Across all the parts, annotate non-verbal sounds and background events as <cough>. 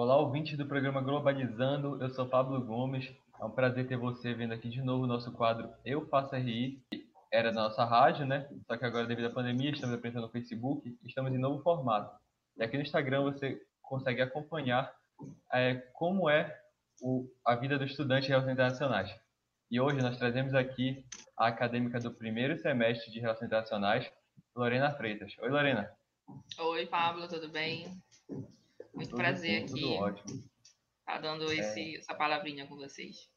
Olá, ouvintes do programa Globalizando. Eu sou Pablo Gomes. É um prazer ter você vendo aqui de novo o nosso quadro Eu Faço RI. Era da nossa rádio, né? Só que agora, devido à pandemia, estamos apresentando no Facebook. Estamos em novo formato. E aqui no Instagram você consegue acompanhar é, como é o, a vida do estudante em relações internacionais. E hoje nós trazemos aqui a acadêmica do primeiro semestre de Relações Internacionais, Lorena Freitas. Oi, Lorena. Oi, Pablo, tudo bem? Muito tudo prazer aqui. Tudo ótimo. Tá dando é. esse, é... essa palavrinha com vocês.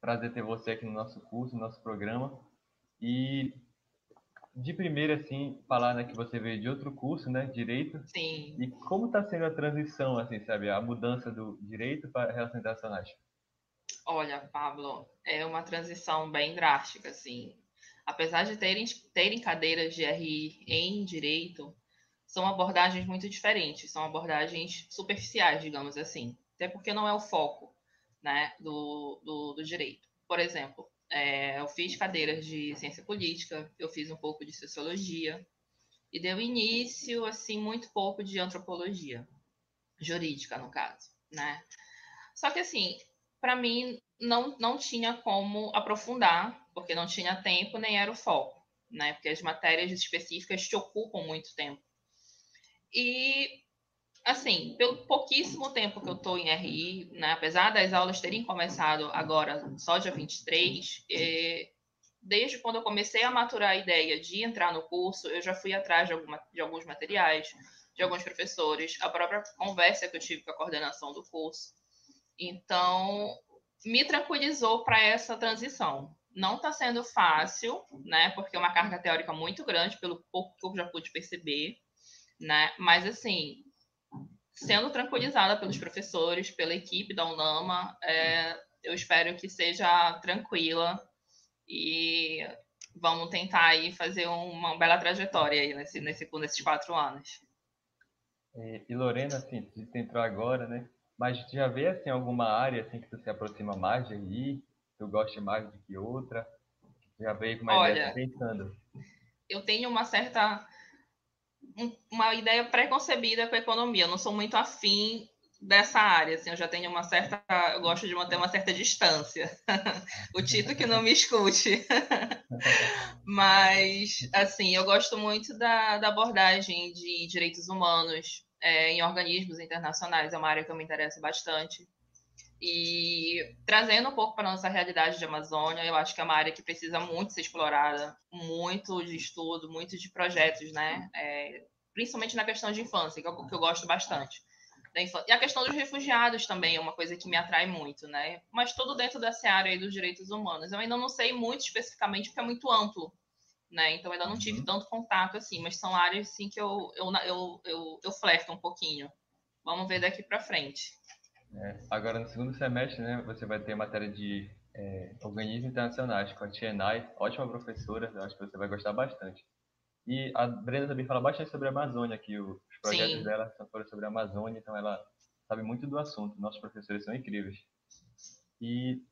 Prazer ter você aqui no nosso curso, no nosso programa. E de primeira, assim, falar né, que você veio de outro curso, né, direito. Sim. E como está sendo a transição, assim, sabe, a mudança do direito para relações internacionais? Olha, Pablo, é uma transição bem drástica, assim. Apesar de terem, terem cadeiras de RI em direito, são abordagens muito diferentes, são abordagens superficiais, digamos assim. Até porque não é o foco né, do, do, do direito. Por exemplo, é, eu fiz cadeiras de ciência política, eu fiz um pouco de sociologia, e deu início, assim, muito pouco de antropologia, jurídica, no caso, né? Só que, assim, para mim não, não tinha como aprofundar, porque não tinha tempo nem era o foco, né? Porque as matérias específicas te ocupam muito tempo. E, assim, pelo pouquíssimo tempo que eu estou em RI, né? apesar das aulas terem começado agora, só dia 23, e, desde quando eu comecei a maturar a ideia de entrar no curso, eu já fui atrás de, alguma, de alguns materiais, de alguns professores, a própria conversa que eu tive com a coordenação do curso então, me tranquilizou para essa transição. Não está sendo fácil, né? Porque é uma carga teórica muito grande, pelo pouco que eu já pude perceber, né? Mas, assim, sendo tranquilizada pelos professores, pela equipe da UNAMA, é, eu espero que seja tranquila e vamos tentar aí fazer uma bela trajetória aí nesse, nesse, nesses quatro anos. E, e Lorena, assim, você entrou agora, né? Mas já vê assim alguma área assim que tu se aproxima mais de RI, tu gosta mais do que outra? Já veio com uma Olha, ideia pensando? Eu tenho uma certa uma ideia preconcebida com a economia. Eu não sou muito afim dessa área, assim, eu já tenho uma certa, eu gosto de manter uma certa distância. <laughs> o Tito que não me escute. <laughs> Mas, assim, eu gosto muito da, da abordagem de direitos humanos, é, em organismos internacionais, é uma área que eu me interesso bastante. E trazendo um pouco para a nossa realidade de Amazônia, eu acho que é uma área que precisa muito ser explorada, muito de estudo, muito de projetos, né? É, principalmente na questão de infância, que eu, que eu gosto bastante. E a questão dos refugiados também é uma coisa que me atrai muito, né? Mas tudo dentro dessa área aí dos direitos humanos. Eu ainda não sei muito especificamente, porque é muito amplo né? Então ainda não tive uhum. tanto contato assim, mas são áreas assim que eu eu, eu, eu, eu flerto um pouquinho. Vamos ver daqui para frente. É, agora no segundo semestre, né, você vai ter matéria de é, organismos internacionais com a Tienai, ótima professora, eu acho que você vai gostar bastante. E a Brenda também fala bastante sobre a Amazônia, que os projetos Sim. dela são sobre a Amazônia, então ela sabe muito do assunto. Nossos professores são incríveis. E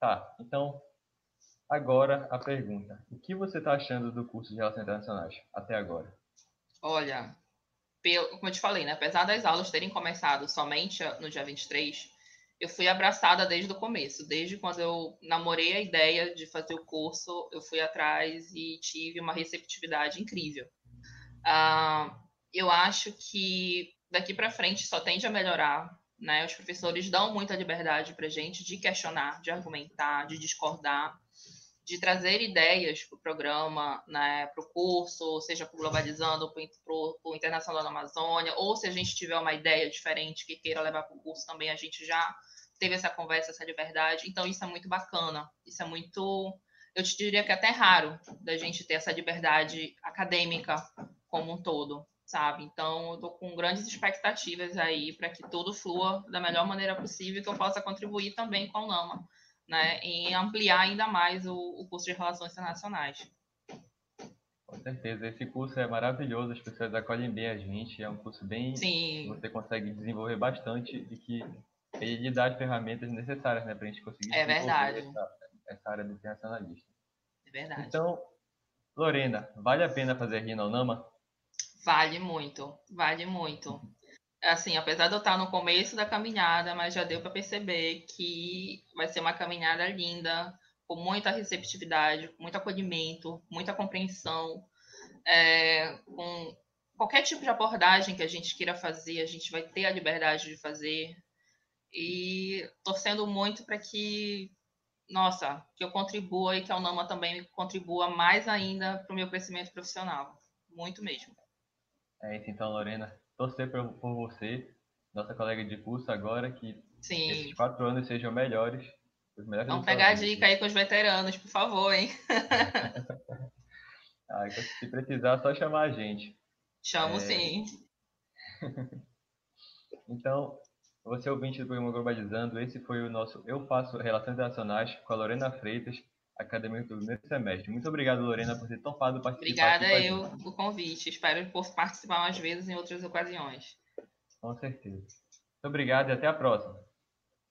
tá, então Agora a pergunta: o que você está achando do curso de Relações Internacionais até agora? Olha, como eu te falei, né, apesar das aulas terem começado somente no dia 23, eu fui abraçada desde o começo. Desde quando eu namorei a ideia de fazer o curso, eu fui atrás e tive uma receptividade incrível. Uh, eu acho que daqui para frente só tende a melhorar. Né? Os professores dão muita liberdade para gente de questionar, de argumentar, de discordar de trazer ideias para o programa, né, para o curso, seja para Globalizando, para o Internacional da Amazônia, ou se a gente tiver uma ideia diferente que queira levar para o curso também, a gente já teve essa conversa, essa liberdade. Então, isso é muito bacana. Isso é muito, eu te diria que é até raro da gente ter essa liberdade acadêmica como um todo, sabe? Então, eu estou com grandes expectativas aí para que tudo flua da melhor maneira possível e que eu possa contribuir também com o NAMA né, em ampliar ainda mais o, o curso de Relações Internacionais. Com certeza, esse curso é maravilhoso, as pessoas acolhem bem a gente, é um curso bem Sim. você consegue desenvolver bastante e que ele dá as ferramentas necessárias né, para a gente conseguir é verdade. Essa, essa, área do internacionalista. É verdade. Então, Lorena, vale a pena fazer RI na UNAMA? Vale muito, vale muito. Assim, apesar de eu estar no começo da caminhada, mas já deu para perceber que vai ser uma caminhada linda, com muita receptividade, muito acolhimento, muita compreensão, é, com qualquer tipo de abordagem que a gente queira fazer, a gente vai ter a liberdade de fazer. E torcendo muito para que, nossa, que eu contribua e que a Unama também contribua mais ainda para o meu crescimento profissional. Muito mesmo. É isso então, Lorena torcer por, por você, nossa colega de curso agora, que Sim. esses quatro anos sejam melhores. Os melhores Vamos pegar a dica aí com os veteranos, por favor, hein? <laughs> ah, então, se precisar, só chamar a gente. Chamo é... sim. <laughs> então, você ouvinte do programa Globalizando, esse foi o nosso Eu Faço Relações Internacionais com a Lorena Freitas, acadêmica do primeiro semestre. Muito obrigado, Lorena, por ter topado participar. Obrigada eu pelo convite. Espero participar mais vezes em outras ocasiões. Com certeza. Muito obrigado e até a próxima.